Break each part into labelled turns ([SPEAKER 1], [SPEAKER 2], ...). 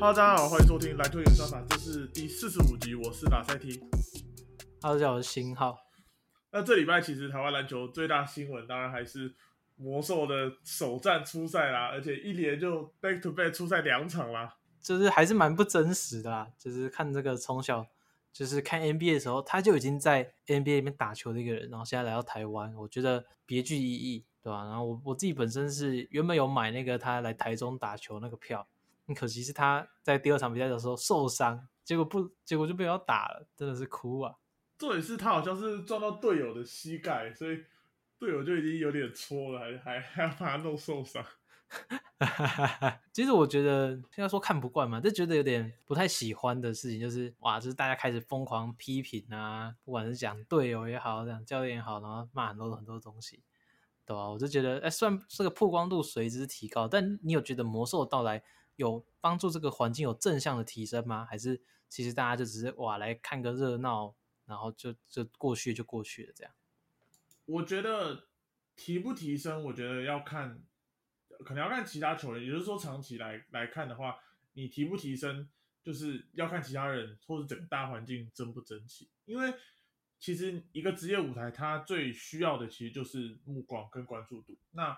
[SPEAKER 1] Hello，大家好，欢迎收听篮球演算法，这是第四十五集，我是马赛 T。
[SPEAKER 2] Hello，大家好，我是新浩。
[SPEAKER 1] 那这礼拜其实台湾篮球最大新闻，当然还是魔兽的首战初赛啦，而且一连就 back to back 出赛两场啦。
[SPEAKER 2] 就是还是蛮不真实的啦，就是看这个从小就是看 NBA 的时候，他就已经在 NBA 里面打球的一个人，然后现在来到台湾，我觉得别具意义，对吧、然后我我自己本身是原本有买那个他来台中打球那个票，很可惜是他在第二场比赛的时候受伤，结果不结果就被要打了，真的是哭啊！
[SPEAKER 1] 重点是他好像是撞到队友的膝盖，所以队友就已经有点搓了，还还还要把他弄受伤。
[SPEAKER 2] 其实我觉得现在说看不惯嘛，就觉得有点不太喜欢的事情，就是哇，就是大家开始疯狂批评啊，不管是讲队友也好，讲教练也好，然后骂很多很多东西，对吧、我就觉得，哎，虽然这个曝光度随之提高，但你有觉得魔兽的到来有帮助这个环境有正向的提升吗？还是其实大家就只是哇来看个热闹，然后就就过去就过去了这样？
[SPEAKER 1] 我觉得提不提升，我觉得要看，可能要看其他球员，也就是说长期来来看的话，你提不提升，就是要看其他人或者整个大环境争不争气。因为其实一个职业舞台，它最需要的其实就是目光跟关注度。那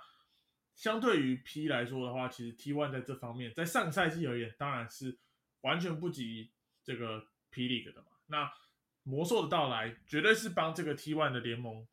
[SPEAKER 1] 相对于 P 来说的话，其实 T One 在这方面，在上个赛季而言，当然是完全不及这个 P League 的嘛。那魔兽的到来，绝对是帮这个 T One 的联盟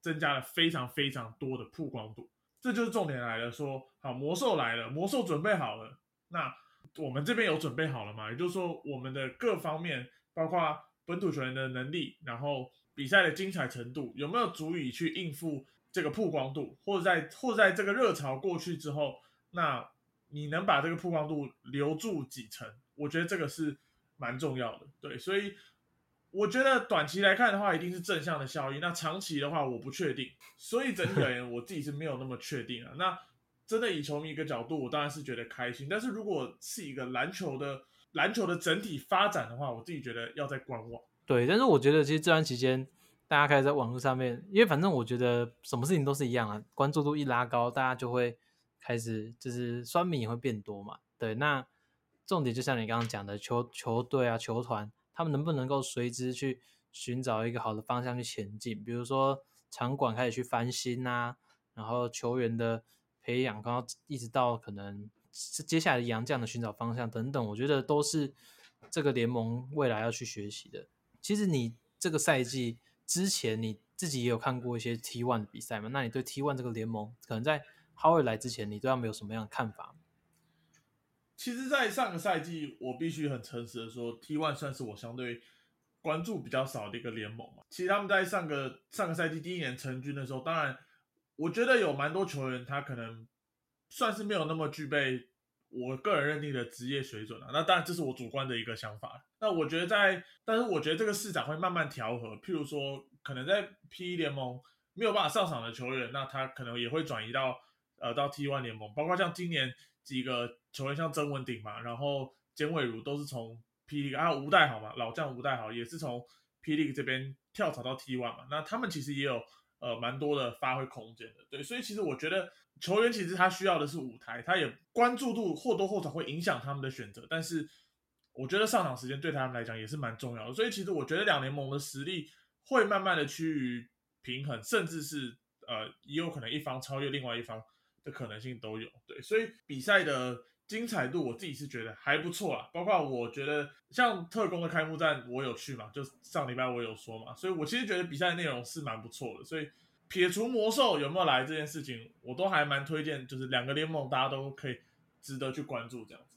[SPEAKER 1] 增加了非常非常多的曝光度。这就是重点来了，说好魔兽来了，魔兽准备好了，那我们这边有准备好了吗？也就是说，我们的各方面，包括本土球员的能力，然后比赛的精彩程度，有没有足以去应付这个曝光度，或者在或者在这个热潮过去之后，那你能把这个曝光度留住几成？我觉得这个是蛮重要的。对，所以我觉得短期来看的话，一定是正向的效益。那长期的话，我不确定。所以整体而言，我自己是没有那么确定啊。那真的以球迷一个角度，我当然是觉得开心。但是如果是一个篮球的篮球的整体发展的话，我自己觉得要在观望。
[SPEAKER 2] 对，但是我觉得其实这段期间，大家开始在网络上面，因为反正我觉得什么事情都是一样啊，关注度一拉高，大家就会开始就是酸民也会变多嘛。对，那重点就像你刚刚讲的，球球队啊、球团，他们能不能够随之去寻找一个好的方向去前进？比如说场馆开始去翻新啊，然后球员的培养，刚刚一直到可能接下来的洋将的寻找方向等等，我觉得都是这个联盟未来要去学习的。其实你这个赛季之前你自己也有看过一些 T One 的比赛嘛？那你对 T One 这个联盟，可能在 Howard 来之前，你对他们有什么样的看法？
[SPEAKER 1] 其实，在上个赛季，我必须很诚实的说，T One 算是我相对关注比较少的一个联盟嘛。其实他们在上个上个赛季第一年成军的时候，当然，我觉得有蛮多球员他可能算是没有那么具备我个人认定的职业水准啊。那当然，这是我主观的一个想法。那我觉得在，但是我觉得这个市场会慢慢调和。譬如说，可能在 P 一联盟没有办法上场的球员，那他可能也会转移到呃到 T One 联盟，包括像今年几个球员，像曾文鼎嘛，然后简伟儒都是从 P League，还有吴代豪嘛，老将吴代豪也是从 pe 这边跳槽到 T One 嘛，那他们其实也有呃蛮多的发挥空间的，对，所以其实我觉得球员其实他需要的是舞台，他也关注度或多或少会影响他们的选择，但是我觉得上场时间对他们来讲也是蛮重要的，所以其实我觉得两联盟的实力会慢慢的趋于平衡，甚至是呃也有可能一方超越另外一方的可能性都有，对，所以比赛的精彩度我自己是觉得还不错啦，包括我觉得像特工的开幕战我有去嘛，就上礼拜我有说嘛，所以我其实觉得比赛内容是蛮不错的，所以撇除魔兽有没有来这件事情，我都还蛮推荐，就是两个联盟大家都可以值得去关注这样子。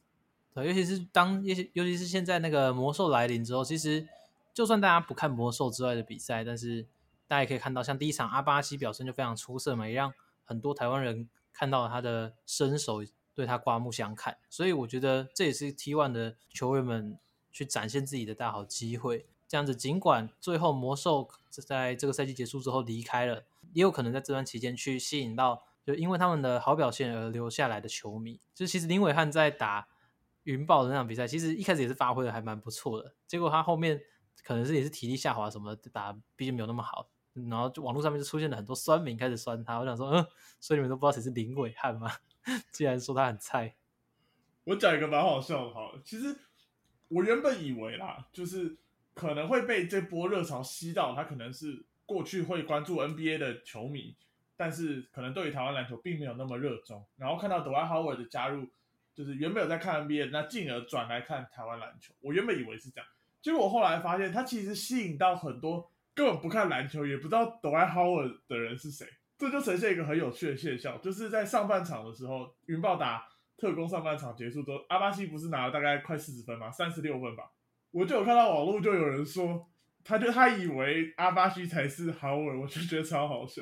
[SPEAKER 2] 对，尤其是当尤其尤其是现在那个魔兽来临之后，其实就算大家不看魔兽之外的比赛，但是大家也可以看到，像第一场阿巴西表现就非常出色嘛，也让很多台湾人看到了他的身手，对他刮目相看。所以我觉得这也是 T One 的球员们去展现自己的大好机会。这样子，尽管最后魔兽在这个赛季结束之后离开了，也有可能在这段期间去吸引到，就因为他们的好表现而留下来的球迷。就其实林伟汉在打云豹的那场比赛，其实一开始也是发挥的还蛮不错的，结果他后面可能是也是体力下滑什么的，打毕竟没有那么好，然后就网络上面就出现了很多酸民开始酸他，我想说，嗯，所以你们都不知道谁是林伟汉吗？既然说他很菜，
[SPEAKER 1] 我讲一个蛮好笑的，好了，其实我原本以为啦，就是可能会被这波热潮吸到，他可能是过去会关注 NBA 的球迷，但是可能对于台湾篮球并没有那么热衷，然后看到 Dora Howard 的加入，就是原本有在看 NBA，那进而转来看台湾篮球。我原本以为是这样，结果我后来发现，他其实吸引到很多根本不看篮球，也不知道 Dora Howard 的人是谁。这就呈现一个很有趣的现象，就是在上半场的时候，云豹打特工上半场结束之后，阿巴西不是拿了大概快四十分吗？三十六分吧。我就有看到网络就有人说，他就他以为阿巴西才是豪尔，我就觉得超好笑，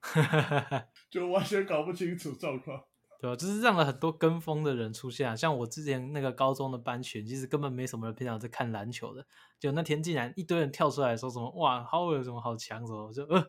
[SPEAKER 1] 就完全搞不清楚状况。
[SPEAKER 2] 对啊，就是让了很多跟风的人出现啊，像我之前那个高中的班群，其实根本没什么人平常在看篮球的，就那天竟然一堆人跳出来说什么哇，豪尔有什么好强什么，我就呃。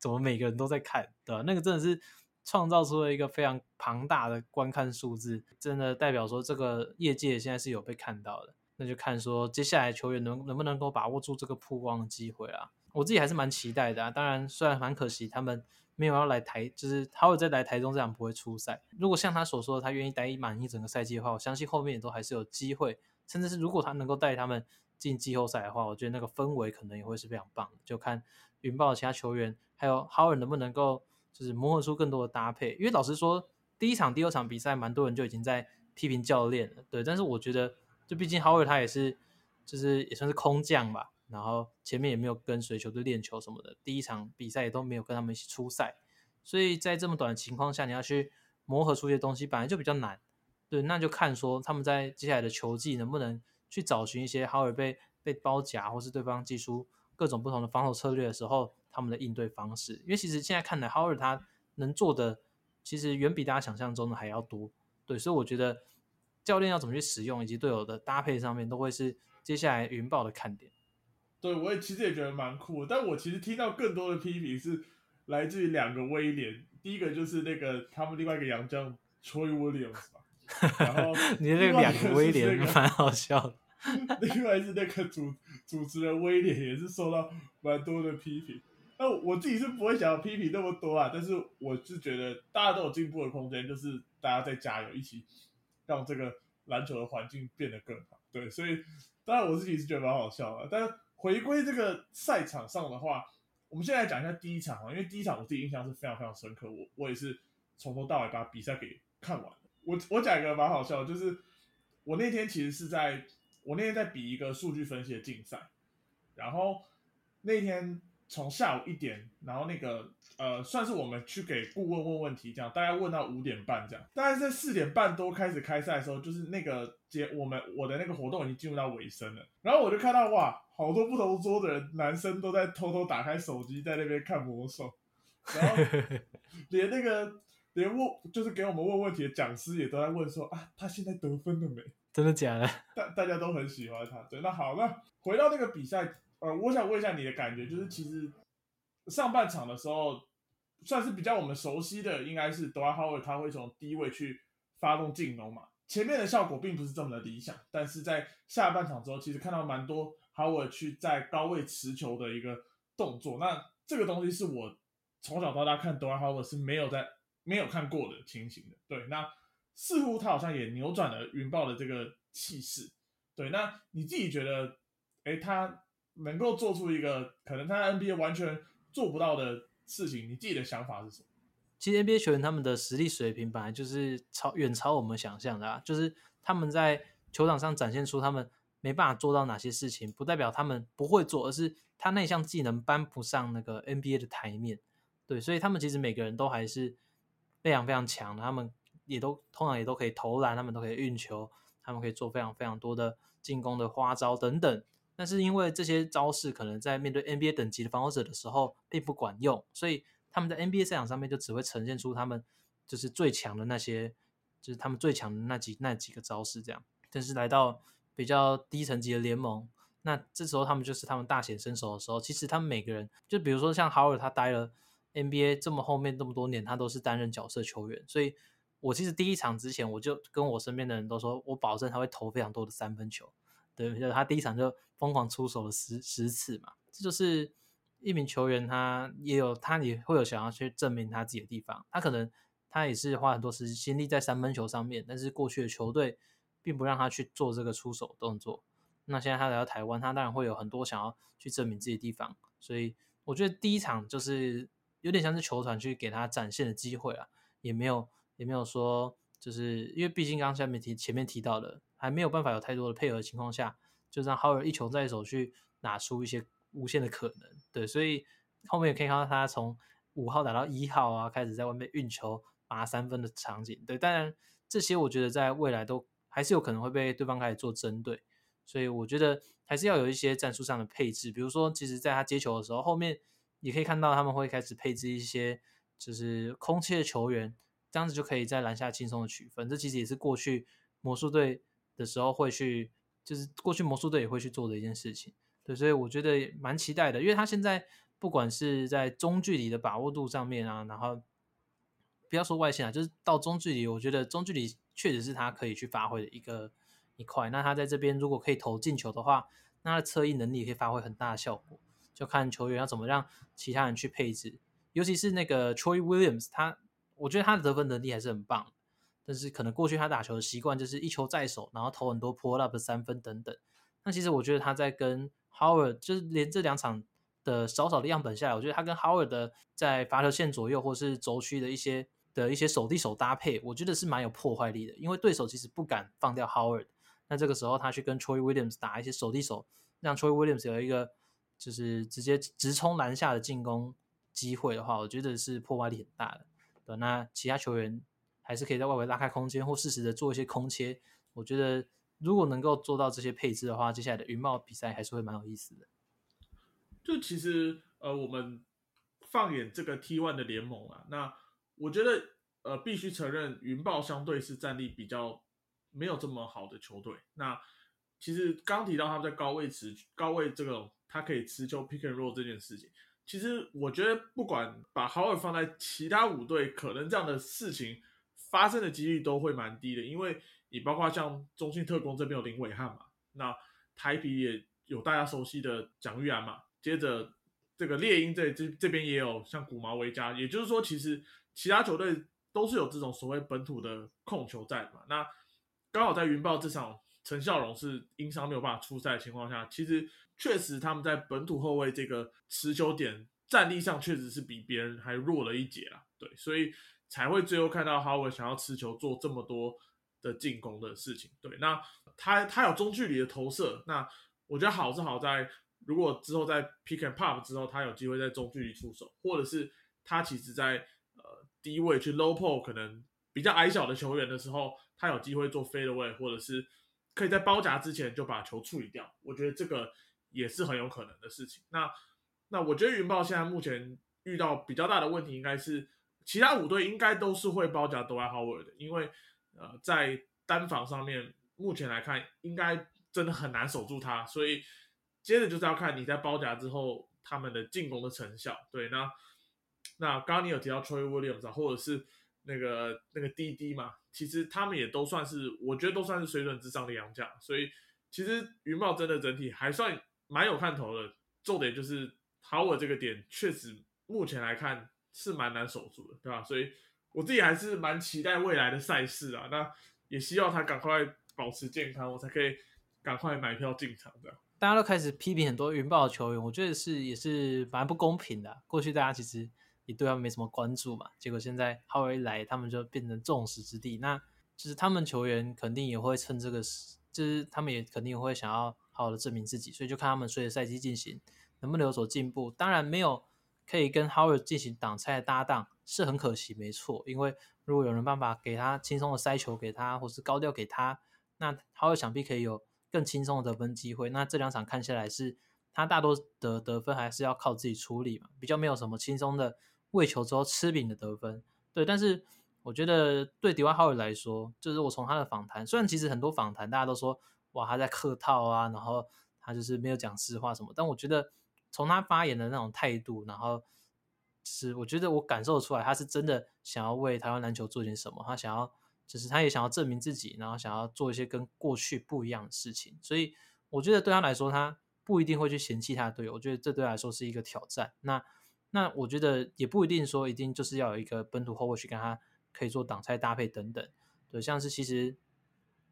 [SPEAKER 2] 怎么每个人都在看，对吧？那个真的是创造出了一个非常庞大的观看数字，真的代表说这个业界现在是有被看到的。那就看说接下来球员能能不能够把握住这个曝光的机会啊！我自己还是蛮期待的啊。当然，虽然蛮可惜他们没有要来台，就是他会在来台中这场不会出赛。如果像他所说的，他愿意待满一整个赛季的话，我相信后面也都还是有机会。甚至是如果他能够带他们进季后赛的话，我觉得那个氛围可能也会是非常棒的。就看云豹的其他球员。还有豪尔能不能够就是磨合出更多的搭配？因为老实说，第一场、第二场比赛，蛮多人就已经在批评教练了。对，但是我觉得，就毕竟豪尔他也是，就是也算是空降吧。然后前面也没有跟随球队练球什么的，第一场比赛也都没有跟他们一起出赛。所以在这么短的情况下，你要去磨合出一些东西，本来就比较难。对，那就看说他们在接下来的球季能不能去找寻一些豪尔被被包夹，或是对方技出各种不同的防守策略的时候。他们的应对方式，因为其实现在看来，Howard 他能做的其实远比大家想象中的还要多。对，所以我觉得教练要怎么去使用，以及队友的搭配上面，都会是接下来云豹的看点。
[SPEAKER 1] 对，我也其实也觉得蛮酷，但我其实听到更多的批评是来自于两个威廉，第一个就是那个他们另外一个洋将 Troy Williams 然后
[SPEAKER 2] 你的那个两个威廉蛮好笑的。
[SPEAKER 1] 另外是那个主主持人威廉也是受到蛮多的批评。那我自己是不会想要批评那么多啊，但是我是觉得大家都有进步的空间，就是大家在加油，一起让这个篮球的环境变得更好。对，所以当然我自己是觉得蛮好笑的。但是回归这个赛场上的话，我们现在讲一下第一场啊，因为第一场我自己印象是非常非常深刻，我我也是从头到尾把比赛给看完。我我讲一个蛮好笑的，就是我那天其实是在我那天在比一个数据分析的竞赛，然后那天。从下午一点，然后那个呃，算是我们去给顾问问问题，这样大概问到五点半这样。大概在四点半多开始开赛的时候，就是那个节我们我的那个活动已经进入到尾声了。然后我就看到哇，好多不同桌的人，男生都在偷偷打开手机在那边看魔兽，然后 连那个连问就是给我们问问题的讲师也都在问说啊，他现在得分了没？
[SPEAKER 2] 真的假的？
[SPEAKER 1] 大大家都很喜欢他。对，那好，那回到那个比赛。呃，我想问一下你的感觉，就是其实上半场的时候，算是比较我们熟悉的，应该是德拉哈维他会从低位去发动进攻嘛，前面的效果并不是这么的理想，但是在下半场之后，其实看到蛮多哈维去在高位持球的一个动作，那这个东西是我从小到大看德拉哈维是没有在没有看过的情形的，对，那似乎他好像也扭转了云豹的这个气势，对，那你自己觉得，哎，他？能够做出一个可能他在 NBA 完全做不到的事情，你自己的想法是什么？
[SPEAKER 2] 其实 NBA 球员他们的实力水平本来就是超远超我们想象的啊，就是他们在球场上展现出他们没办法做到哪些事情，不代表他们不会做，而是他那项技能搬不上那个 NBA 的台面。对，所以他们其实每个人都还是非常非常强的，他们也都通常也都可以投篮，他们都可以运球，他们可以做非常非常多的进攻的花招等等。但是因为这些招式可能在面对 NBA 等级的防守者的时候并不管用，所以他们在 NBA 赛场上面就只会呈现出他们就是最强的那些，就是他们最强的那几那几个招式这样。但是来到比较低层级的联盟，那这时候他们就是他们大显身手的时候。其实他们每个人，就比如说像豪尔，他待了 NBA 这么后面这么多年，他都是担任角色球员。所以我其实第一场之前，我就跟我身边的人都说，我保证他会投非常多的三分球。对，就他第一场就疯狂出手了十十次嘛，这就是一名球员，他也有他也会有想要去证明他自己的地方。他可能他也是花很多时心力在三分球上面，但是过去的球队并不让他去做这个出手动作。那现在他来到台湾，他当然会有很多想要去证明自己的地方，所以我觉得第一场就是有点像是球团去给他展现的机会啊，也没有也没有说，就是因为毕竟刚刚下面提前面提到的，还没有办法有太多的配合的情况下，就让浩尔一球在手去拿出一些无限的可能，对，所以后面也可以看到他从五号打到一号啊，开始在外面运球拔三分的场景，对，当然这些我觉得在未来都还是有可能会被对方开始做针对。所以我觉得还是要有一些战术上的配置，比如说，其实在他接球的时候，后面也可以看到他们会开始配置一些就是空切的球员，这样子就可以在篮下轻松的取分。这其实也是过去魔术队的时候会去，就是过去魔术队也会去做的一件事情。对，所以我觉得蛮期待的，因为他现在不管是在中距离的把握度上面啊，然后不要说外线啊，就是到中距离，我觉得中距离确实是他可以去发挥的一个。一块，那他在这边如果可以投进球的话，那他的侧翼能力也可以发挥很大的效果。就看球员要怎么让其他人去配置，尤其是那个 Troy Williams，他我觉得他的得分能力还是很棒，但是可能过去他打球的习惯就是一球在手，然后投很多 pull up 三分等等。那其实我觉得他在跟 Howard，就是连这两场的少少的样本下来，我觉得他跟 Howard 的在罚球线左右或是轴区的一些的一些手递手搭配，我觉得是蛮有破坏力的，因为对手其实不敢放掉 Howard。那这个时候，他去跟 Troy Williams 打一些手递手，让 Troy Williams 有一个就是直接直冲篮下的进攻机会的话，我觉得是破坏力很大的。对，那其他球员还是可以在外围拉开空间，或适时的做一些空切。我觉得如果能够做到这些配置的话，接下来的云豹比赛还是会蛮有意思的。
[SPEAKER 1] 就其实呃，我们放眼这个 T1 的联盟啊，那我觉得呃，必须承认云豹相对是战力比较。没有这么好的球队。那其实刚提到他们在高位持高位这个，他可以持球 pick and roll 这件事情，其实我觉得不管把豪尔放在其他五队，可能这样的事情发生的几率都会蛮低的。因为你包括像中信特工这边有林伟汉嘛，那台皮也有大家熟悉的蒋玉安嘛，接着这个猎鹰这这这边也有像古毛维加，也就是说，其实其他球队都是有这种所谓本土的控球在嘛。那刚好在云豹这场陈孝荣是因伤没有办法出赛的情况下，其实确实他们在本土后卫这个持球点战力上确实是比别人还弱了一截啊。对，所以才会最后看到哈维想要持球做这么多的进攻的事情。对，那他他有中距离的投射，那我觉得好是好在，如果之后在 pick and pop 之后，他有机会在中距离出手，或者是他其实在呃低位去 low pull 可能比较矮小的球员的时候。他有机会做 fade away，，或者是可以在包夹之前就把球处理掉，我觉得这个也是很有可能的事情。那那我觉得云豹现在目前遇到比较大的问题，应该是其他五队应该都是会包夹都爱 Howard 的，因为呃在单防上面目前来看，应该真的很难守住他。所以接着就是要看你在包夹之后他们的进攻的成效。对，那那刚刚你有提到 Troy Williams 啊或者是那个那个滴滴嘛？其实他们也都算是，我觉得都算是水准之上的洋将，所以其实云豹真的整体还算蛮有看头的。重点就是 Howard 这个点，确实目前来看是蛮难守住的，对吧？所以我自己还是蛮期待未来的赛事啊。那也希望他赶快保持健康，我才可以赶快买票进场的。
[SPEAKER 2] 大家都开始批评很多云豹球员，我觉得是也是蛮不公平的。过去大家其实。也对他们没什么关注嘛，结果现在浩尔一来，他们就变成众矢之的。那就是他们球员肯定也会趁这个时，就是他们也肯定会想要好好的证明自己，所以就看他们随着赛季进行能不能有所进步。当然没有可以跟浩尔进行挡拆的搭档是很可惜，没错。因为如果有人办法给他轻松的塞球给他，或是高调给他，那浩尔想必可以有更轻松的得分机会。那这两场看下来是他大多的得分还是要靠自己处理嘛，比较没有什么轻松的。喂球之后吃饼的得分，对，但是我觉得对迪瓦浩尔来说，就是我从他的访谈，虽然其实很多访谈大家都说哇他在客套啊，然后他就是没有讲实话什么，但我觉得从他发言的那种态度，然后是我觉得我感受出来他是真的想要为台湾篮球做点什么，他想要就是他也想要证明自己，然后想要做一些跟过去不一样的事情，所以我觉得对他来说，他不一定会去嫌弃他的队友，我觉得这对他来说是一个挑战。那那我觉得也不一定说一定就是要有一个本土后卫去跟他可以做挡拆搭配等等，对，像是其实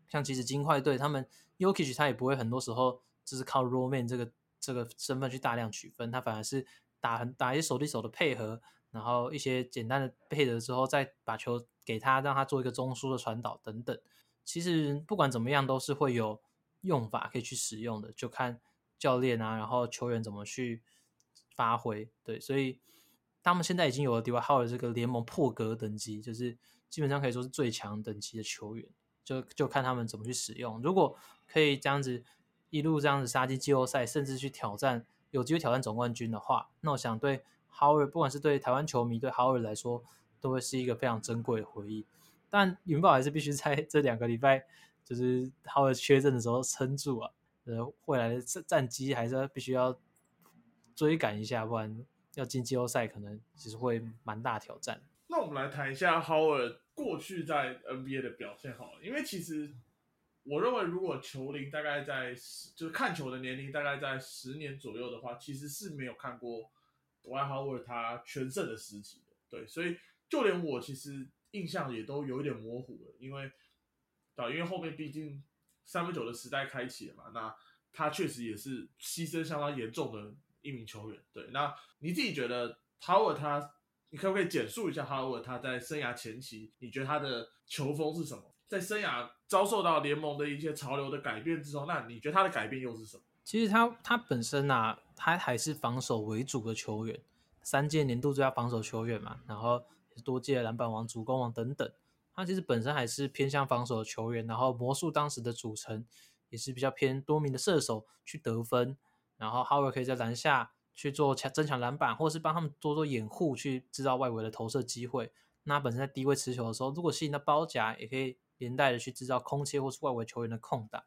[SPEAKER 2] 像其实金块队他们 Yokic 他也不会很多时候就是靠 Roll Man 这个这个身份去大量取分，他反而是打很打一些手对手的配合，然后一些简单的配合之后，再把球给他，让他做一个中枢的传导等等。其实不管怎么样，都是会有用法可以去使用的，就看教练啊，然后球员怎么去发挥。对，所以他们现在已经有了 d w a 的这个联盟破格等级，就是基本上可以说是最强等级的球员。就就看他们怎么去使用。如果可以这样子一路这样子杀进季后赛，甚至去挑战有机会挑战总冠军的话，那我想对 Howard，不管是对台湾球迷对 Howard 来说，都会是一个非常珍贵的回忆。但 云豹还是必须在 这两个礼拜，就是 Howard 缺阵的时候撑住啊。呃，未来的战战绩还是必须要追赶一下，不然要进季后赛可能其实会蛮大挑战。
[SPEAKER 1] 那我们来谈一下 Howard 过去在 NBA 的表现好了，因为其实我认为，如果球龄大概在就是看球的年龄大概在十年左右的话，其实是没有看过 d w h o w a r d 他全盛的时期的。对，所以就连我其实印象也都有一点模糊了，因为啊，因为后面毕竟三分球的时代开启了嘛，那他确实也是牺牲相当严重的一名球员。对，那你自己觉得 Howard 他？你可不可以简述一下哈沃他在生涯前期，你觉得他的球风是什么？在生涯遭受到联盟的一些潮流的改变之后，那你觉得他的改变又是什么？
[SPEAKER 2] 其实他他本身啊，他还是防守为主的球员，三届年度最佳防守球员嘛，然后多届篮板王、主攻王等等，他其实本身还是偏向防守的球员。然后魔术当时的组成也是比较偏多名的射手去得分，然后哈沃可以在篮下。去做强增强篮板，或是帮他们多做掩护，去制造外围的投射机会。那本身在低位持球的时候，如果吸引到包夹，也可以连带的去制造空切或是外围球员的空档。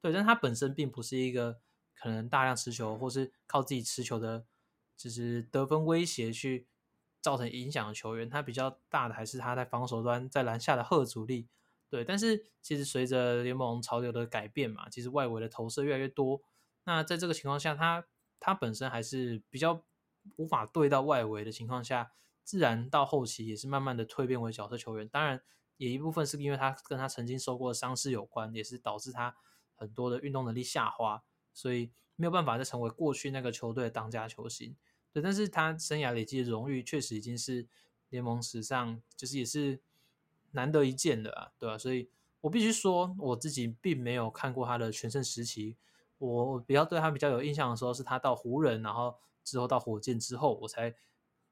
[SPEAKER 2] 对，但他本身并不是一个可能大量持球或是靠自己持球的，就是得分威胁去造成影响的球员。他比较大的还是他在防守端在篮下的贺阻力。对，但是其实随着联盟潮流的改变嘛，其实外围的投射越来越多。那在这个情况下，他他本身还是比较无法对到外围的情况下，自然到后期也是慢慢的蜕变为角色球员。当然，也一部分是因为他跟他曾经受过的伤势有关，也是导致他很多的运动能力下滑，所以没有办法再成为过去那个球队的当家球星。对，但是他生涯累积的荣誉确实已经是联盟史上就是也是难得一见的啊，对吧？所以我必须说，我自己并没有看过他的全盛时期。我比较对他比较有印象的时候，是他到湖人，然后之后到火箭之后，我才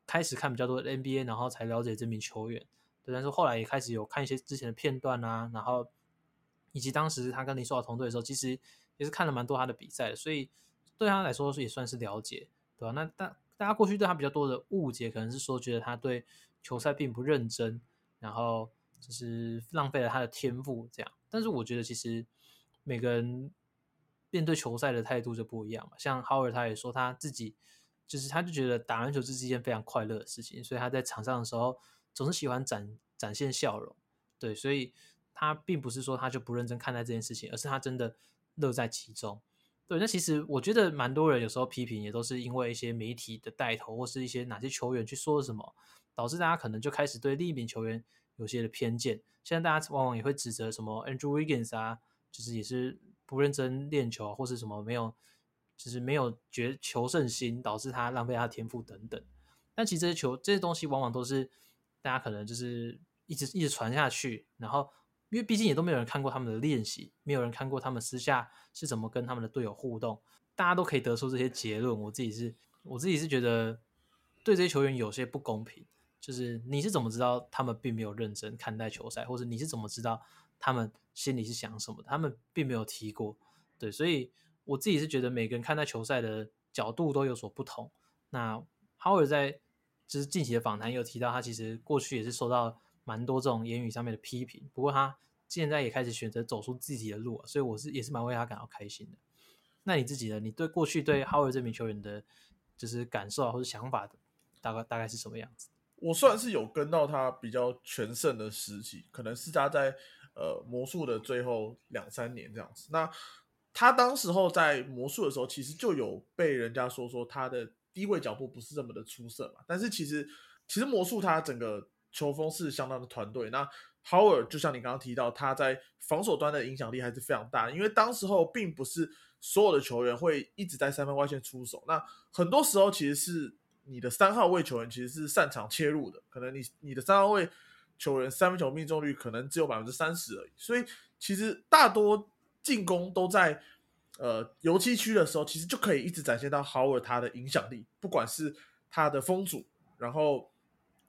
[SPEAKER 2] 开始看比较多的 NBA，然后才了解这名球员。对，但是后来也开始有看一些之前的片段啊，然后以及当时他跟林书豪同队的时候，其实也是看了蛮多他的比赛的，所以对他来说也算是了解，对吧？那大大家过去对他比较多的误解，可能是说觉得他对球赛并不认真，然后就是浪费了他的天赋这样。但是我觉得其实每个人。面对球赛的态度就不一样嘛。像 Howard 他也说他自己就是他就觉得打篮球这是一件非常快乐的事情，所以他在场上的时候总是喜欢展展现笑容。对，所以他并不是说他就不认真看待这件事情，而是他真的乐在其中。对，那其实我觉得蛮多人有时候批评也都是因为一些媒体的带头，或是一些哪些球员去说什么，导致大家可能就开始对另一名球员有些的偏见。现在大家往往也会指责什么 Andrew Wiggins 啊，就是也是。不认真练球，或是什么没有，就是没有决求胜心，导致他浪费他的天赋等等。但其实这些球这些东西，往往都是大家可能就是一直一直传下去，然后因为毕竟也都没有人看过他们的练习，没有人看过他们私下是怎么跟他们的队友互动，大家都可以得出这些结论。我自己是我自己是觉得对这些球员有些不公平，就是你是怎么知道他们并没有认真看待球赛，或者你是怎么知道？他们心里是想什么？他们并没有提过，对，所以我自己是觉得每个人看待球赛的角度都有所不同。那 Howard 在就是近期的访谈有提到，他其实过去也是受到蛮多这种言语上面的批评，不过他现在也开始选择走出自己的路，所以我是也是蛮为他感到开心的。那你自己呢？你对过去对 Howard 这名球员的，就是感受啊或者想法的，大概大概是什么样子？
[SPEAKER 1] 我算是有跟到他比较全盛的时期，可能是他在。呃，魔术的最后两三年这样子，那他当时候在魔术的时候，其实就有被人家说说他的低位脚步不是这么的出色嘛。但是其实，其实魔术他整个球风是相当的团队。那 Howard 就像你刚刚提到，他在防守端的影响力还是非常大，因为当时候并不是所有的球员会一直在三分外线出手，那很多时候其实是你的三号位球员其实是擅长切入的，可能你你的三号位球员三分球命中率可能只有百分之三十而已，所以其实大多进攻都在呃油漆区的时候，其实就可以一直展现到 Howard 他的影响力，不管是他的封阻，然后。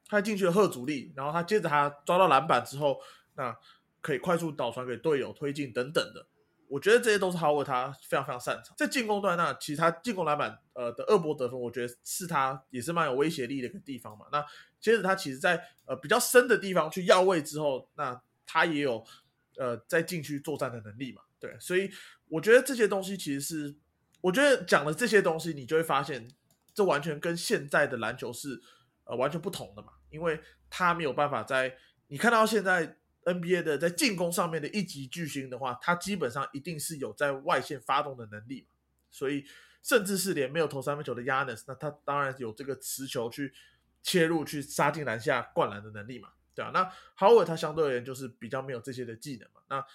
[SPEAKER 1] 他进去的贺阻力，然后他接着他抓到篮板之后，那可以快速导传给队友推进等等的，我觉得这些都是 Howard 他非常非常擅长。在进攻端，那其实他进攻篮板呃的二波得分，我觉得是他也是蛮有威胁力的一个地方嘛。那接着他其实，在呃比较深的地方去要位之后，那他也有呃在禁区作战的能力嘛。对，所以我觉得这些东西其实是，我觉得讲的这些东西，你就会发现，这完全跟现在的篮球是。呃，完全不同的嘛，因为他没有办法在你看到现在 NBA 的在进攻上面的一级巨星的话，他基本上一定是有在外线发动的能力嘛，所以甚至是连没有投三分球的 Yanis，那他当然有这个持球去切入去杀进篮下灌篮的能力嘛，对啊，那 Howard 他相对而言就是比较没有这些的技能嘛，那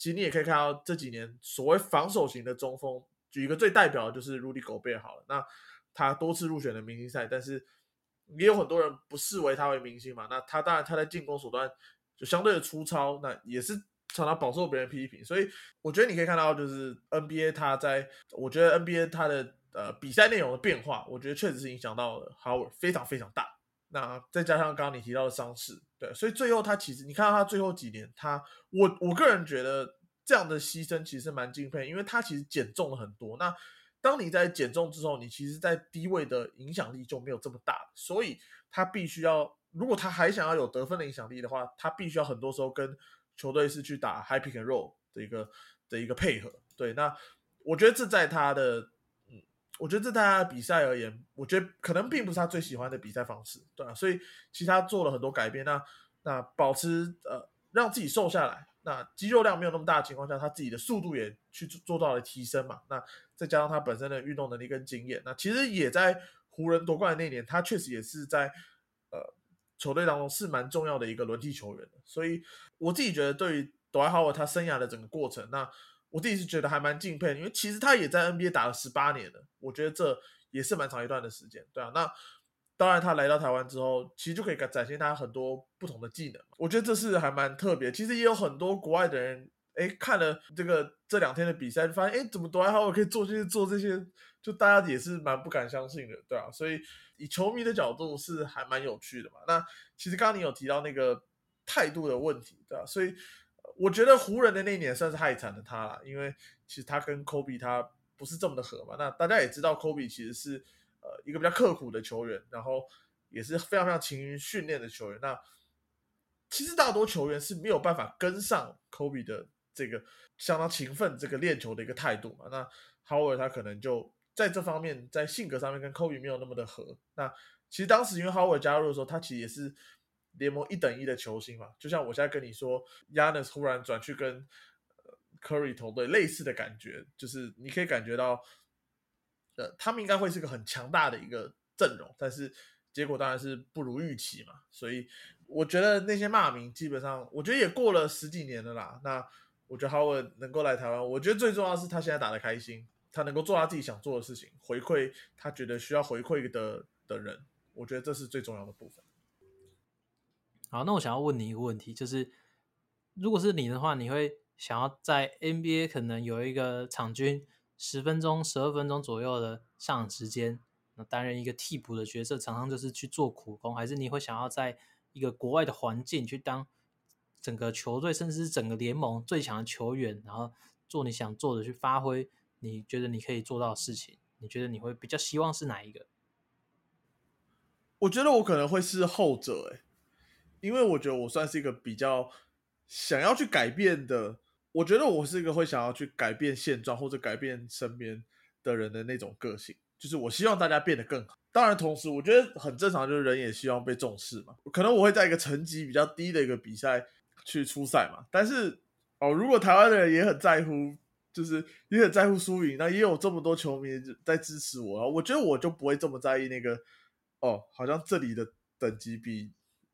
[SPEAKER 1] 其实你也可以看到这几年所谓防守型的中锋，举一个最代表的就是 Rudy Gobert 好了，那他多次入选的明星赛，但是。也有很多人不视为他为明星嘛，那他当然他在进攻手段就相对的粗糙，那也是常常饱受别人批评。所以我觉得你可以看到，就是 NBA 他在，我觉得 NBA 他的呃比赛内容的变化，我觉得确实是影响到了 Howard 非常非常大。那再加上刚刚你提到的伤势，对，所以最后他其实你看到他最后几年，他我我个人觉得这样的牺牲其实蛮敬佩，因为他其实减重了很多。那当你在减重之后，你其实，在低位的影响力就没有这么大，所以他必须要，如果他还想要有得分的影响力的话，他必须要很多时候跟球队是去打 high pick and roll 的一个的一个配合。对，那我觉得这在他的，我觉得这在他的比赛而言，我觉得可能并不是他最喜欢的比赛方式，对啊，所以其他做了很多改变，那那保持呃，让自己瘦下来。那肌肉量没有那么大的情况下，他自己的速度也去做到了提升嘛？那再加上他本身的运动能力跟经验，那其实也在湖人夺冠的那年，他确实也是在呃球队当中是蛮重要的一个轮替球员的。所以我自己觉得，对于朵爱豪他生涯的整个过程，那我自己是觉得还蛮敬佩，因为其实他也在 NBA 打了十八年了，我觉得这也是蛮长一段的时间，对啊，那。当然，他来到台湾之后，其实就可以展现他很多不同的技能。我觉得这是还蛮特别。其实也有很多国外的人，哎，看了这个这两天的比赛，发现，哎，怎么多还好，我可以做这些做这些，就大家也是蛮不敢相信的，对啊。所以以球迷的角度是还蛮有趣的嘛。那其实刚刚你有提到那个态度的问题，对吧？所以我觉得湖人的那一年算是害惨了他了，因为其实他跟科比他不是这么的合嘛。那大家也知道，科比其实是。呃，一个比较刻苦的球员，然后也是非常非常勤于训练的球员。那其实大多球员是没有办法跟上科比的这个相当勤奋这个练球的一个态度嘛。那 Howard 他可能就在这方面，在性格上面跟科比没有那么的合。那其实当时因为 Howard 加入的时候，他其实也是联盟一等一的球星嘛。就像我现在跟你说，Yanis 忽然转去跟 Curry 投队，类似的感觉，就是你可以感觉到。呃，他们应该会是个很强大的一个阵容，但是结果当然是不如预期嘛。所以我觉得那些骂名基本上，我觉得也过了十几年了啦。那我觉得 Howard 能够来台湾，我觉得最重要是他现在打的开心，他能够做他自己想做的事情，回馈他觉得需要回馈的的人，我觉得这是最重要的部分。
[SPEAKER 2] 好，那我想要问你一个问题，就是如果是你的话，你会想要在 NBA 可能有一个场均？十分钟、十二分钟左右的上场时间，那担任一个替补的角色，常常就是去做苦工，还是你会想要在一个国外的环境去当整个球队，甚至是整个联盟最强的球员，然后做你想做的，去发挥你觉得你可以做到的事情？你觉得你会比较希望是哪一个？
[SPEAKER 1] 我觉得我可能会是后者，哎，因为我觉得我算是一个比较想要去改变的。我觉得我是一个会想要去改变现状或者改变身边的人的那种个性，就是我希望大家变得更好。当然，同时我觉得很正常，就是人也希望被重视嘛。可能我会在一个成绩比较低的一个比赛去出赛嘛。但是哦，如果台湾的人也很在乎，就是也很在乎输赢，那也有这么多球迷在支持我，我觉得我就不会这么在意那个哦，好像这里的等级比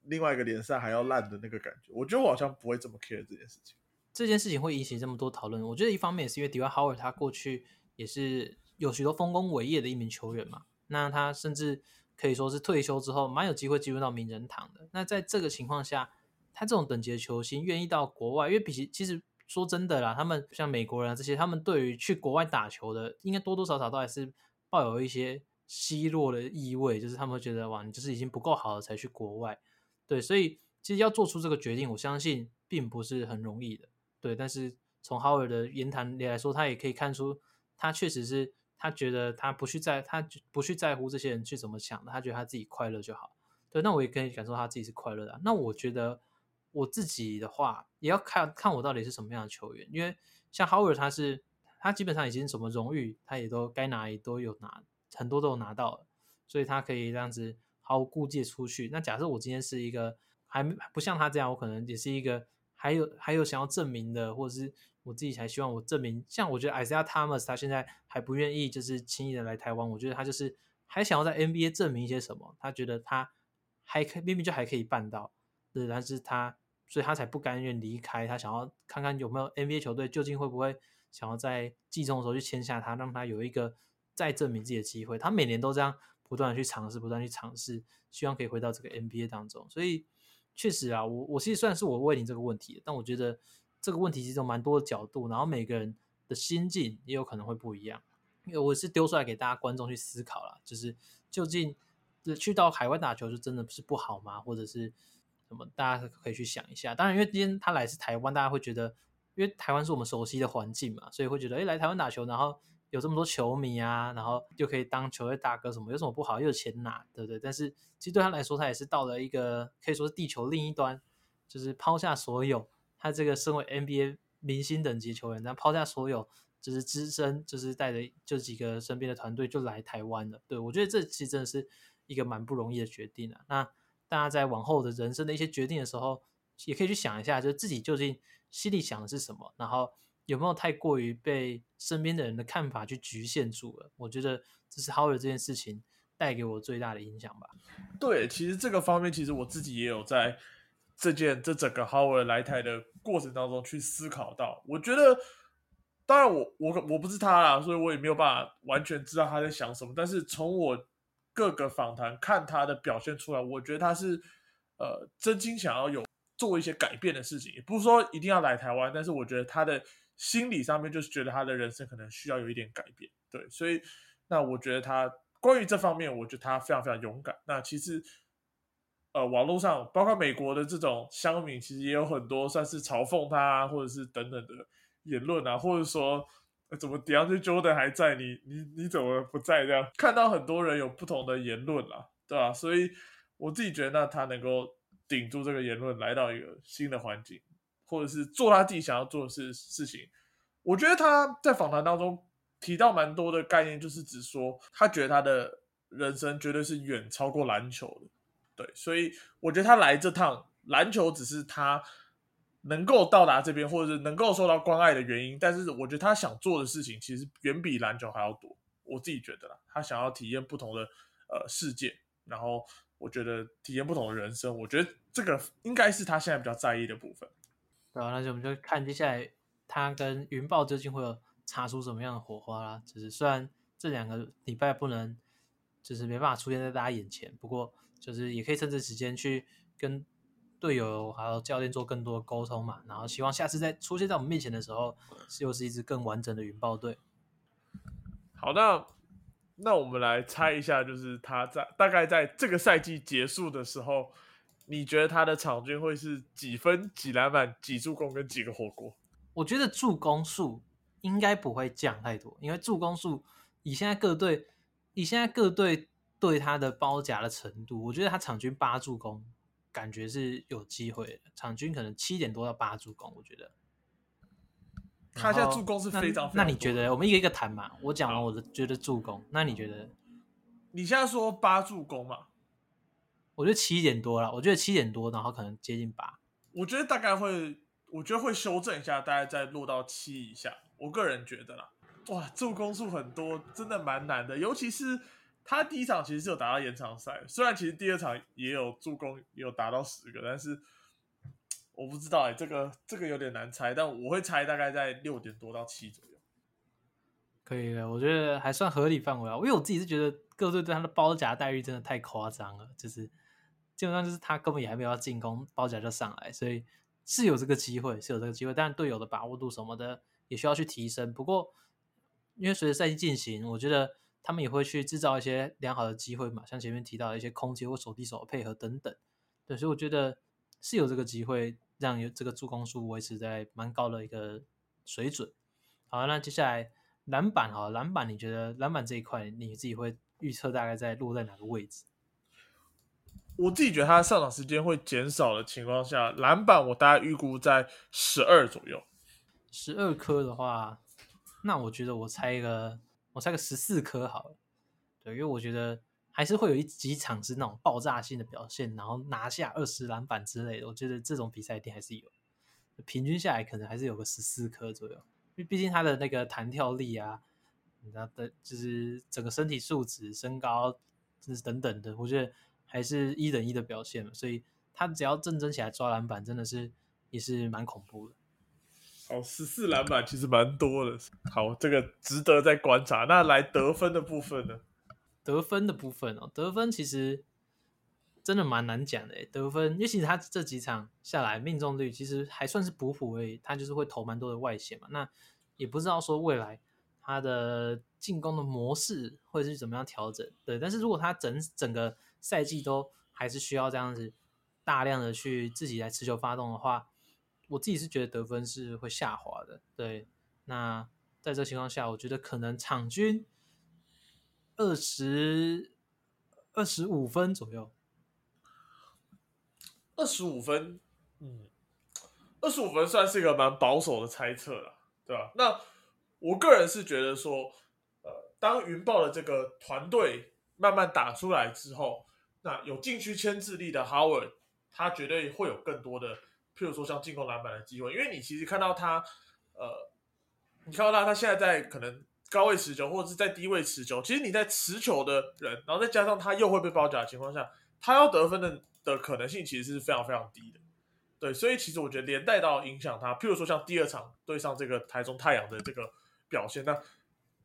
[SPEAKER 1] 另外一个联赛还要烂的那个感觉。我觉得我好像不会这么 care 这件事情。
[SPEAKER 2] 这件事情会引起这么多讨论，我觉得一方面也是因为迪瓦豪尔他过去也是有许多丰功伟业的一名球员嘛，那他甚至可以说是退休之后蛮有机会进入到名人堂的。那在这个情况下，他这种等级的球星愿意到国外，因为比起其实说真的啦，他们像美国人啊这些，他们对于去国外打球的，应该多多少少都还是抱有一些奚落的意味，就是他们会觉得哇，你就是已经不够好了才去国外。对，所以其实要做出这个决定，我相信并不是很容易的。对，但是从 Howard 的言谈里来说，他也可以看出，他确实是他觉得他不去在，他不去在乎这些人去怎么想的，他觉得他自己快乐就好。对，那我也可以感受他自己是快乐的。那我觉得我自己的话，也要看看我到底是什么样的球员，因为像 Howard 他是他基本上已经什么荣誉他也都该拿也都有拿，很多都有拿到了，所以他可以这样子毫无顾忌出去。那假设我今天是一个还不像他这样，我可能也是一个。还有还有想要证明的，或者是我自己才希望我证明。像我觉得 Isaiah Thomas 他现在还不愿意就是轻易的来台湾，我觉得他就是还想要在 NBA 证明一些什么。他觉得他还可明明就还可以办到，对，但是他所以他才不甘愿离开。他想要看看有没有 NBA 球队究竟会不会想要在季中的时候去签下他，让他有一个再证明自己的机会。他每年都这样不断的去尝试，不断去尝试，希望可以回到这个 NBA 当中。所以。确实啊，我我其实算是我问你这个问题，但我觉得这个问题其实有蛮多的角度，然后每个人的心境也有可能会不一样。因为我是丢出来给大家观众去思考了，就是究竟去到海外打球就真的是不好吗？或者是什么？大家可以去想一下。当然，因为今天他来自台湾，大家会觉得，因为台湾是我们熟悉的环境嘛，所以会觉得，哎，来台湾打球，然后。有这么多球迷啊，然后就可以当球队大哥什么，有什么不好？又有钱拿，对不对？但是其实对他来说，他也是到了一个可以说是地球另一端，就是抛下所有，他这个身为 NBA 明星等级球员，但抛下所有，就是资深，就是带着这几个身边的团队就来台湾了。对我觉得这其实真的是一个蛮不容易的决定啊。那大家在往后的人生的一些决定的时候，也可以去想一下，就自己究竟心里想的是什么，然后。有没有太过于被身边的人的看法去局限住了？我觉得这是 Howard 这件事情带给我最大的影响吧。
[SPEAKER 1] 对，其实这个方面，其实我自己也有在这件这整个 Howard 来台的过程当中去思考到。我觉得，当然我我我不是他啦，所以我也没有办法完全知道他在想什么。但是从我各个访谈看他的表现出来，我觉得他是呃真心想要有做一些改变的事情，也不是说一定要来台湾，但是我觉得他的。心理上面就是觉得他的人生可能需要有一点改变，对，所以那我觉得他关于这方面，我觉得他非常非常勇敢。那其实，呃，网络上包括美国的这种乡民，其实也有很多算是嘲讽他，或者是等等的言论啊，或者说怎么 Dion Jordan 还在，你你你怎么不在？这样看到很多人有不同的言论啦，对吧？所以我自己觉得，那他能够顶住这个言论，来到一个新的环境。或者是做他自己想要做的事事情，我觉得他在访谈当中提到蛮多的概念，就是指说他觉得他的人生绝对是远超过篮球的，对，所以我觉得他来这趟篮球只是他能够到达这边或者是能够受到关爱的原因，但是我觉得他想做的事情其实远比篮球还要多，我自己觉得啦，他想要体验不同的呃世界，然后我觉得体验不同的人生，我觉得这个应该是他现在比较在意的部分。
[SPEAKER 2] 对啊，那就我们就看接下来他跟云豹究竟会有擦出什么样的火花啦。就是虽然这两个礼拜不能，就是没办法出现在大家眼前，不过就是也可以趁这时间去跟队友还有教练做更多的沟通嘛。然后希望下次再出现在我们面前的时候，又是一支更完整的云豹队。
[SPEAKER 1] 好，那那我们来猜一下，就是他在大概在这个赛季结束的时候。你觉得他的场均会是几分、几篮板、几助攻跟几个火锅？
[SPEAKER 2] 我觉得助攻数应该不会降太多，因为助攻数以现在各队以现在各队对他的包夹的程度，我觉得他场均八助攻，感觉是有机会的。场均可能七点多到八助攻，我觉得
[SPEAKER 1] 他现在助攻是非常。
[SPEAKER 2] 那你觉得我们一个一个谈嘛？我讲完我的觉得助攻，那你觉得？
[SPEAKER 1] 你现在说八助攻嘛？
[SPEAKER 2] 我觉得七点多了，我觉得七点多，然后可能接近八。
[SPEAKER 1] 我觉得大概会，我觉得会修正一下，大概再落到七以下。我个人觉得啦，哇，助攻数很多，真的蛮难的，尤其是他第一场其实是有打到延长赛，虽然其实第二场也有助攻，有达到十个，但是我不知道哎、这个这个有点难猜，但我会猜大概在六点多到七左右。
[SPEAKER 2] 可以的，我觉得还算合理范围啊。因为我自己是觉得各队对他的包夹待遇真的太夸张了，就是基本上就是他根本也还没有要进攻，包夹就上来，所以是有这个机会，是有这个机会，但队友的把握度什么的也需要去提升。不过，因为随着赛季进行，我觉得他们也会去制造一些良好的机会嘛，像前面提到的一些空接或手递手的配合等等。对，所以我觉得是有这个机会让有这个助攻数维持在蛮高的一个水准。好，那接下来篮板好，篮板你觉得篮板这一块你自己会预测大概在落在哪个位置？
[SPEAKER 1] 我自己觉得他上场时间会减少的情况下，篮板我大概预估在十二左右。
[SPEAKER 2] 十二颗的话，那我觉得我猜一个，我猜个十四颗好了。对，因为我觉得还是会有一几场是那种爆炸性的表现，然后拿下二十篮板之类的。我觉得这种比赛一定还是有，平均下来可能还是有个十四颗左右。因为毕竟他的那个弹跳力啊，你知道的，就是整个身体素质、身高，就是等等的，我觉得还是一等一的表现嘛。所以他只要正争起来抓篮板，真的是也是蛮恐怖的。
[SPEAKER 1] 哦，十四篮板其实蛮多的。好，这个值得再观察。那来得分的部分呢？
[SPEAKER 2] 得分的部分哦，得分其实真的蛮难讲的诶。得分，因为其实他这几场下来命中率其实还算是普普而已，他就是会投蛮多的外线嘛。那也不知道说未来他的进攻的模式会是怎么样调整。对，但是如果他整整个赛季都还是需要这样子大量的去自己来持球发动的话，我自己是觉得得分是会下滑的。对，那在这情况下，我觉得可能场均二十二十五分左右。
[SPEAKER 1] 二十五分，嗯，二十五分算是一个蛮保守的猜测了，对吧？那我个人是觉得说，呃，当云豹的这个团队慢慢打出来之后，那有禁区牵制力的 Howard，他绝对会有更多的，譬如说像进攻篮板的机会，因为你其实看到他，呃，你看到他，他现在在可能高位持球或者是在低位持球，其实你在持球的人，然后再加上他又会被包夹的情况下，他要得分的的可能性其实是非常非常低的。对，所以其实我觉得连带到影响他，譬如说像第二场对上这个台中太阳的这个表现，那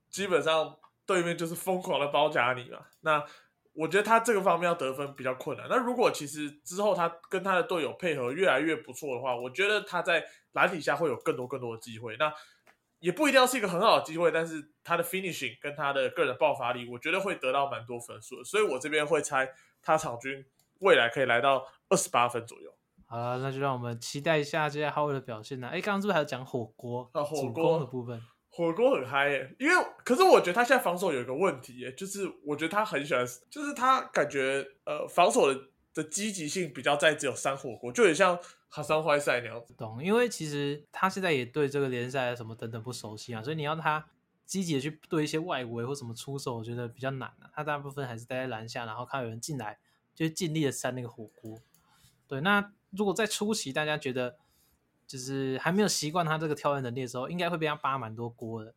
[SPEAKER 1] 基本上对面就是疯狂的包夹你嘛。那我觉得他这个方面要得分比较困难。那如果其实之后他跟他的队友配合越来越不错的话，我觉得他在篮底下会有更多更多的机会。那也不一定要是一个很好的机会，但是他的 finishing 跟他的个人爆发力，我觉得会得到蛮多分数的。所以我这边会猜他场均未来可以来到二十八分左右。
[SPEAKER 2] 好了，那就让我们期待一下接下来 Howard 的表现呢。哎，刚刚是不是还有讲火锅？
[SPEAKER 1] 啊火锅
[SPEAKER 2] 的部分。
[SPEAKER 1] 火锅很嗨耶，因为可是我觉得他现在防守有一个问题耶，就是我觉得他很喜欢，就是他感觉呃防守的的积极性比较在只有三火锅，就有像哈桑坏赛那样子。
[SPEAKER 2] 懂，因为其实他现在也对这个联赛什么等等不熟悉啊，所以你要他积极的去对一些外围或什么出手，我觉得比较难啊。他大部分还是待在篮下，然后看有人进来，就尽力的扇那个火锅。对，那如果在初期大家觉得就是还没有习惯他这个跳跃能力的时候，应该会被他扒蛮多锅的。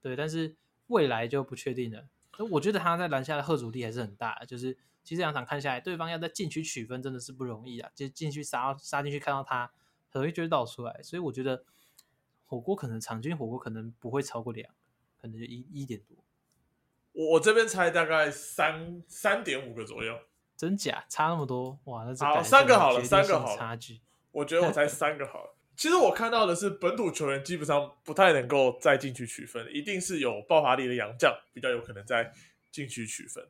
[SPEAKER 2] 对，但是未来就不确定了。我觉得他在篮下的贺阻力还是很大的，就是其实两场看下来，对方要在禁区取分真的是不容易啊，就进去杀杀进去看到他，很容易就会倒出来。所以我觉得火锅可能场均火锅可能不会超过两，可能就一一点多，
[SPEAKER 1] 我我这边猜大概三三点五个左右，
[SPEAKER 2] 真假差那么多哇？那这
[SPEAKER 1] 好三个好了三个好了
[SPEAKER 2] 差距。
[SPEAKER 1] 我觉得我猜三个好了。其实我看到的是本土球员基本上不太能够在禁区取分，一定是有爆发力的洋将比较有可能在禁区取分。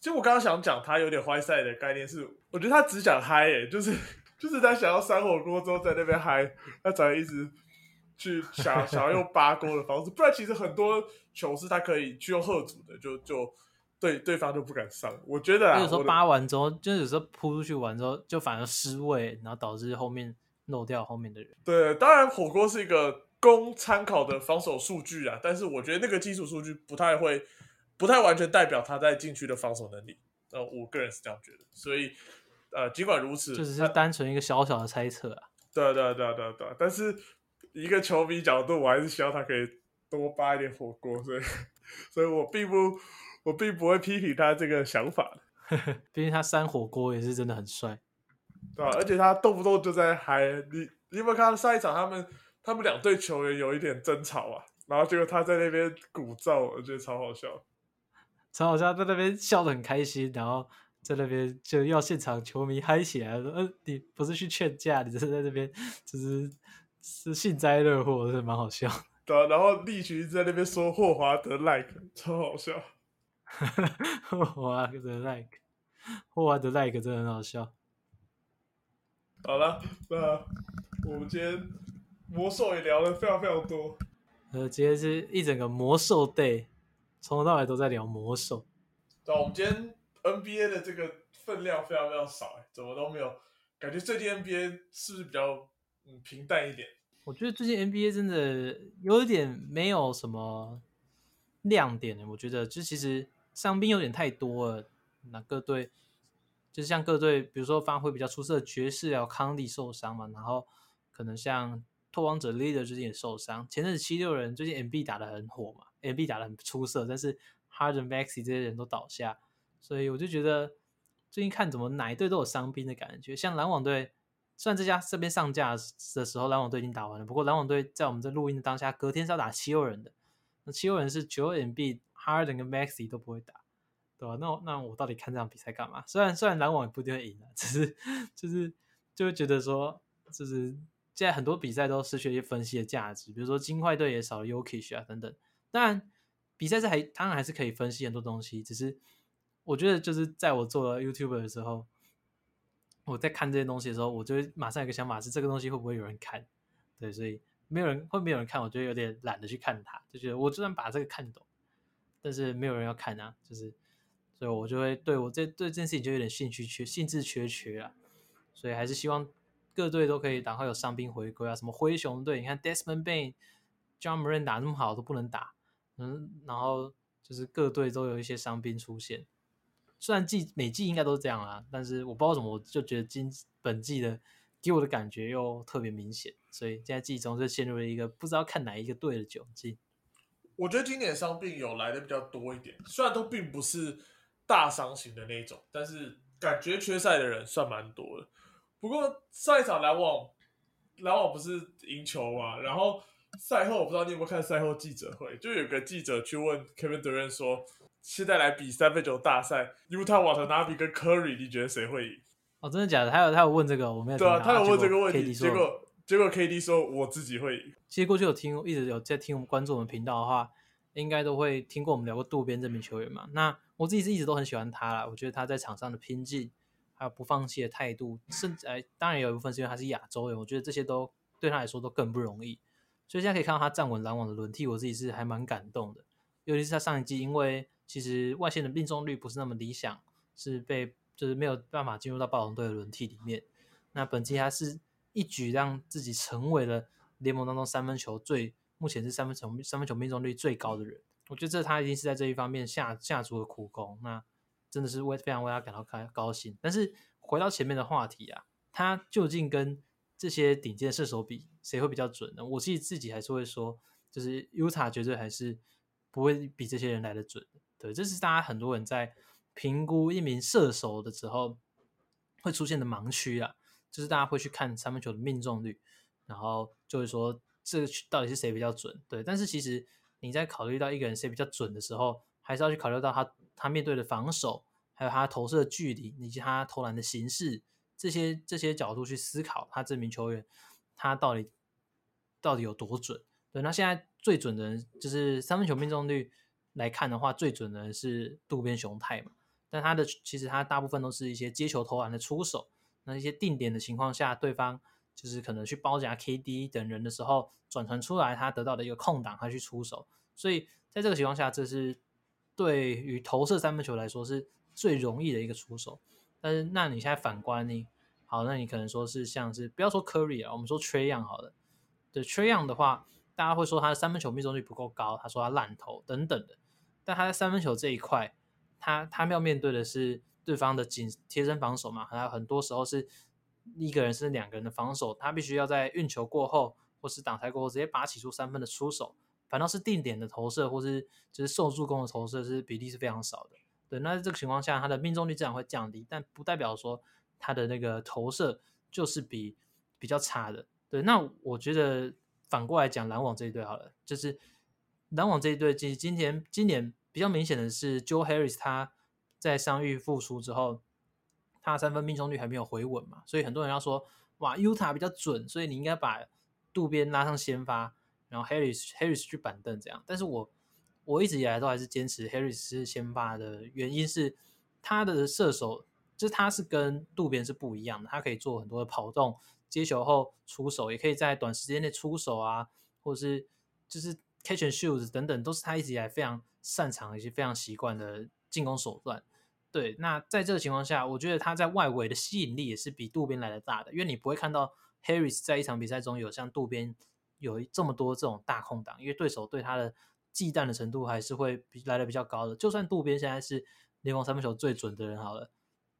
[SPEAKER 1] 其实我刚刚想讲他有点坏赛的概念是，我觉得他只想嗨诶、就是就是他想要扇火锅之后在那边嗨，他才会一直去想想要用扒锅的方式，不然其实很多球是他可以去用贺主的，就就对对方就不敢上。我觉得啊，
[SPEAKER 2] 有时候扒完之后，就是有时候扑出去完之后，就反而失位，然后导致后面漏掉后面的人。
[SPEAKER 1] 对，当然火锅是一个供参考的防守数据啊，但是我觉得那个基础数据不太会，不太完全代表他在禁区的防守能力。呃，我个人是这样觉得，所以呃，尽管如此，
[SPEAKER 2] 就只是
[SPEAKER 1] 他
[SPEAKER 2] 单纯一个小小的猜测啊。
[SPEAKER 1] 对啊对啊对啊对啊对啊，但是一个球迷角度，我还是希望他可以多扒一点火锅，所以所以我并不我并不会批评他这个想法
[SPEAKER 2] 的。毕竟他扇火锅也是真的很帅，
[SPEAKER 1] 对吧？而且他动不动就在嗨。你你有没有看到上一场他们他们两队球员有一点争吵啊？然后结果他在那边鼓噪，我觉得超好笑，
[SPEAKER 2] 超好笑，在那边笑得很开心，然后在那边就要现场球迷嗨起来，说：“嗯，你不是去劝架，你这是在那边就是是幸灾乐祸，是蛮好笑。”
[SPEAKER 1] 对，然后利群在那边说霍华德 like，超好笑。
[SPEAKER 2] 霍华德 like，霍华德 like 真的很好笑。
[SPEAKER 1] 好了，那我们今天魔兽也聊了非常非常多。
[SPEAKER 2] 呃，今天是一整个魔兽 day，从头到尾都在聊魔兽。
[SPEAKER 1] 对，我们今天 NBA 的这个分量非常非常少，哎，怎么都没有？感觉最近 NBA 是不是比较嗯平淡一点？
[SPEAKER 2] 我觉得最近 NBA 真的有一点没有什么亮点我觉得就其实伤兵有点太多了，哪个队就是像各队，比如说发挥比较出色的爵士啊，康利受伤嘛，然后可能像拓荒者 Leader 最近也受伤，前阵子七六人最近 MB 打的很火嘛，MB 打的很出色，但是 Harden、Maxi 这些人都倒下，所以我就觉得最近看怎么哪一队都有伤兵的感觉，像篮网队。虽然这家这边上架的时候篮网队已经打完了，不过篮网队在我们这录音的当下，隔天是要打七六人的。那七六人是九 M B Harden 跟 Maxi 都不会打，对吧？那那我到底看这场比赛干嘛？虽然虽然篮网也不一定会赢只是就是就会觉得说，就是现在很多比赛都失去了一些分析的价值，比如说金块队也少了 Yokish 啊等等。当然比赛是还当然还是可以分析很多东西，只是我觉得就是在我做了 YouTube 的时候。我在看这些东西的时候，我就会马上有个想法是这个东西会不会有人看？对，所以没有人会没有人看，我觉得有点懒得去看它，就觉得我就算把这个看懂，但是没有人要看啊，就是，所以我就会对我这对这件事情就有点兴趣缺兴致缺缺啊，所以还是希望各队都可以赶快有伤兵回归啊，什么灰熊队，你看 Desmond Bain、John Moran 打那么好都不能打，嗯，然后就是各队都有一些伤兵出现。虽然季每季应该都是这样啊，但是我不知道怎么，我就觉得今本季的给我的感觉又特别明显，所以现在季中就陷入了一个不知道看哪一个队的窘境。
[SPEAKER 1] 我觉得今年伤病有来的比较多一点，虽然都并不是大伤型的那种，但是感觉缺赛的人算蛮多的。不过上一场篮网，篮网不是赢球嘛？然后赛后我不知道你有没有看赛后记者会，就有个记者去问 Kevin Durant 说。现在来比三分球大赛，Utah、瓦特纳比跟 Curry，你觉得谁会赢？
[SPEAKER 2] 哦，真的假的？他有他有问这个，我没有。
[SPEAKER 1] 对啊，他有问这个问题，结果结果 KD 说我自己会赢。
[SPEAKER 2] 其实过去有听，一直有在听我们关注我们频道的话，应该都会听过我们聊过渡边这名球员嘛。那我自己是一直都很喜欢他啦，我觉得他在场上的拼劲，还有不放弃的态度，甚至哎，当然有一部分是因为他是亚洲人，我觉得这些都对他来说都更不容易。所以现在可以看到他站稳篮网的轮替，我自己是还蛮感动的，尤其是他上一季因为。其实外线的命中率不是那么理想，是被就是没有办法进入到暴龙队的轮替里面。那本季他是一举让自己成为了联盟当中三分球最目前是三分球三分球命中率最高的人。我觉得这他一定是在这一方面下下足了苦功。那真的是为非常为他感到开高兴。但是回到前面的话题啊，他究竟跟这些顶尖射手比，谁会比较准呢？我自己自己还是会说，就是 UTA 绝对还是不会比这些人来的准。对，这是大家很多人在评估一名射手的时候会出现的盲区啊，就是大家会去看三分球的命中率，然后就会说这个到底是谁比较准？对，但是其实你在考虑到一个人谁比较准的时候，还是要去考虑到他他面对的防守，还有他投射的距离，以及他投篮的形式这些这些角度去思考他这名球员他到底到底有多准？对，那现在最准的人就是三分球命中率。来看的话，最准的是渡边雄太嘛，但他的其实他大部分都是一些接球投篮的出手，那一些定点的情况下，对方就是可能去包夹 KD 等人的时候，转传出来，他得到的一个空档，他去出手，所以在这个情况下，这是对于投射三分球来说是最容易的一个出手。但是那你现在反观你，好，那你可能说是像是不要说 Curry 啊，我们说 Trey Young 好了，对 Trey Young 的话，大家会说他的三分球命中率不够高，他说他烂投等等的。但他在三分球这一块，他他要面对的是对方的紧贴身防守嘛，还有很多时候是一个人甚至两个人的防守，他必须要在运球过后或是挡拆过后直接拔起出三分的出手，反倒是定点的投射或是就是受助攻的投射是比例是非常少的。对，那在这个情况下，他的命中率自然会降低，但不代表说他的那个投射就是比比较差的。对，那我觉得反过来讲，篮网这一队好了，就是篮网这一队，其实今天今年比较明显的是，Joe Harris 他在伤愈复出之后，他三分命中率还没有回稳嘛，所以很多人要说，哇，Utah 比较准，所以你应该把渡边拉上先发，然后 Harris Harris 去板凳这样。但是我我一直以来都还是坚持 Harris 是先发的原因是他的射手，就是他是跟渡边是不一样的，他可以做很多的跑动。接球后出手，也可以在短时间内出手啊，或者是就是 catch and shoot 等等，都是他一直以来非常擅长以及非常习惯的进攻手段。对，那在这个情况下，我觉得他在外围的吸引力也是比渡边来的大的，因为你不会看到 Harris 在一场比赛中有像渡边有这么多这种大空档，因为对手对他的忌惮的程度还是会比来的比较高的。就算渡边现在是联盟三分球最准的人好了，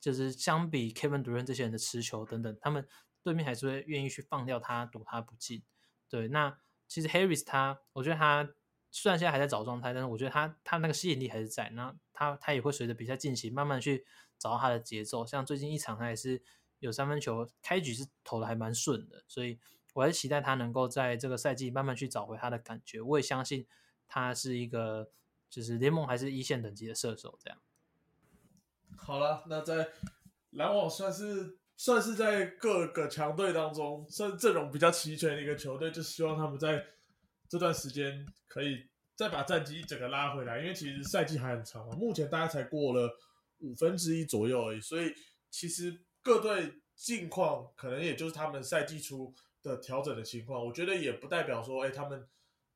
[SPEAKER 2] 就是相比 Kevin Durant 这些人的持球等等，他们。对面还是会愿意去放掉他，赌他不进。对，那其实 Harris 他，我觉得他虽然现在还在找状态，但是我觉得他他那个吸引力还是在。那他他也会随着比赛进行，慢慢去找到他的节奏。像最近一场，他也是有三分球，开局是投的还蛮顺的。所以我还是期待他能够在这个赛季慢慢去找回他的感觉。我也相信他是一个就是联盟还是一线等级的射手。这样。
[SPEAKER 1] 好了，那在篮网算是。算是在各个强队当中，算阵容比较齐全的一个球队，就希望他们在这段时间可以再把战绩一整个拉回来。因为其实赛季还很长嘛，目前大概才过了五分之一左右而已，所以其实各队近况可能也就是他们赛季初的调整的情况。我觉得也不代表说，哎，他们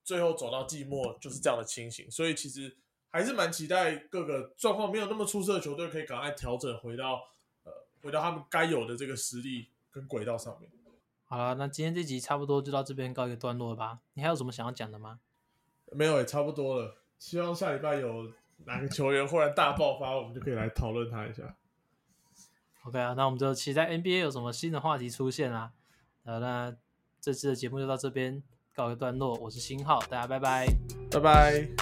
[SPEAKER 1] 最后走到季末就是这样的情形。所以其实还是蛮期待各个状况没有那么出色的球队可以赶快调整回到。呃回到他们该有的这个实力跟轨道上面。
[SPEAKER 2] 好了，那今天这集差不多就到这边告一个段落了吧？你还有什么想要讲的吗？
[SPEAKER 1] 没有，也差不多了。希望下礼拜有哪个球员忽然大爆发，我们就可以来讨论他一下。
[SPEAKER 2] OK 啊，那我们就期待 NBA 有什么新的话题出现啦。好，那这次的节目就到这边告一个段落。我是新浩，大家拜拜，
[SPEAKER 1] 拜拜。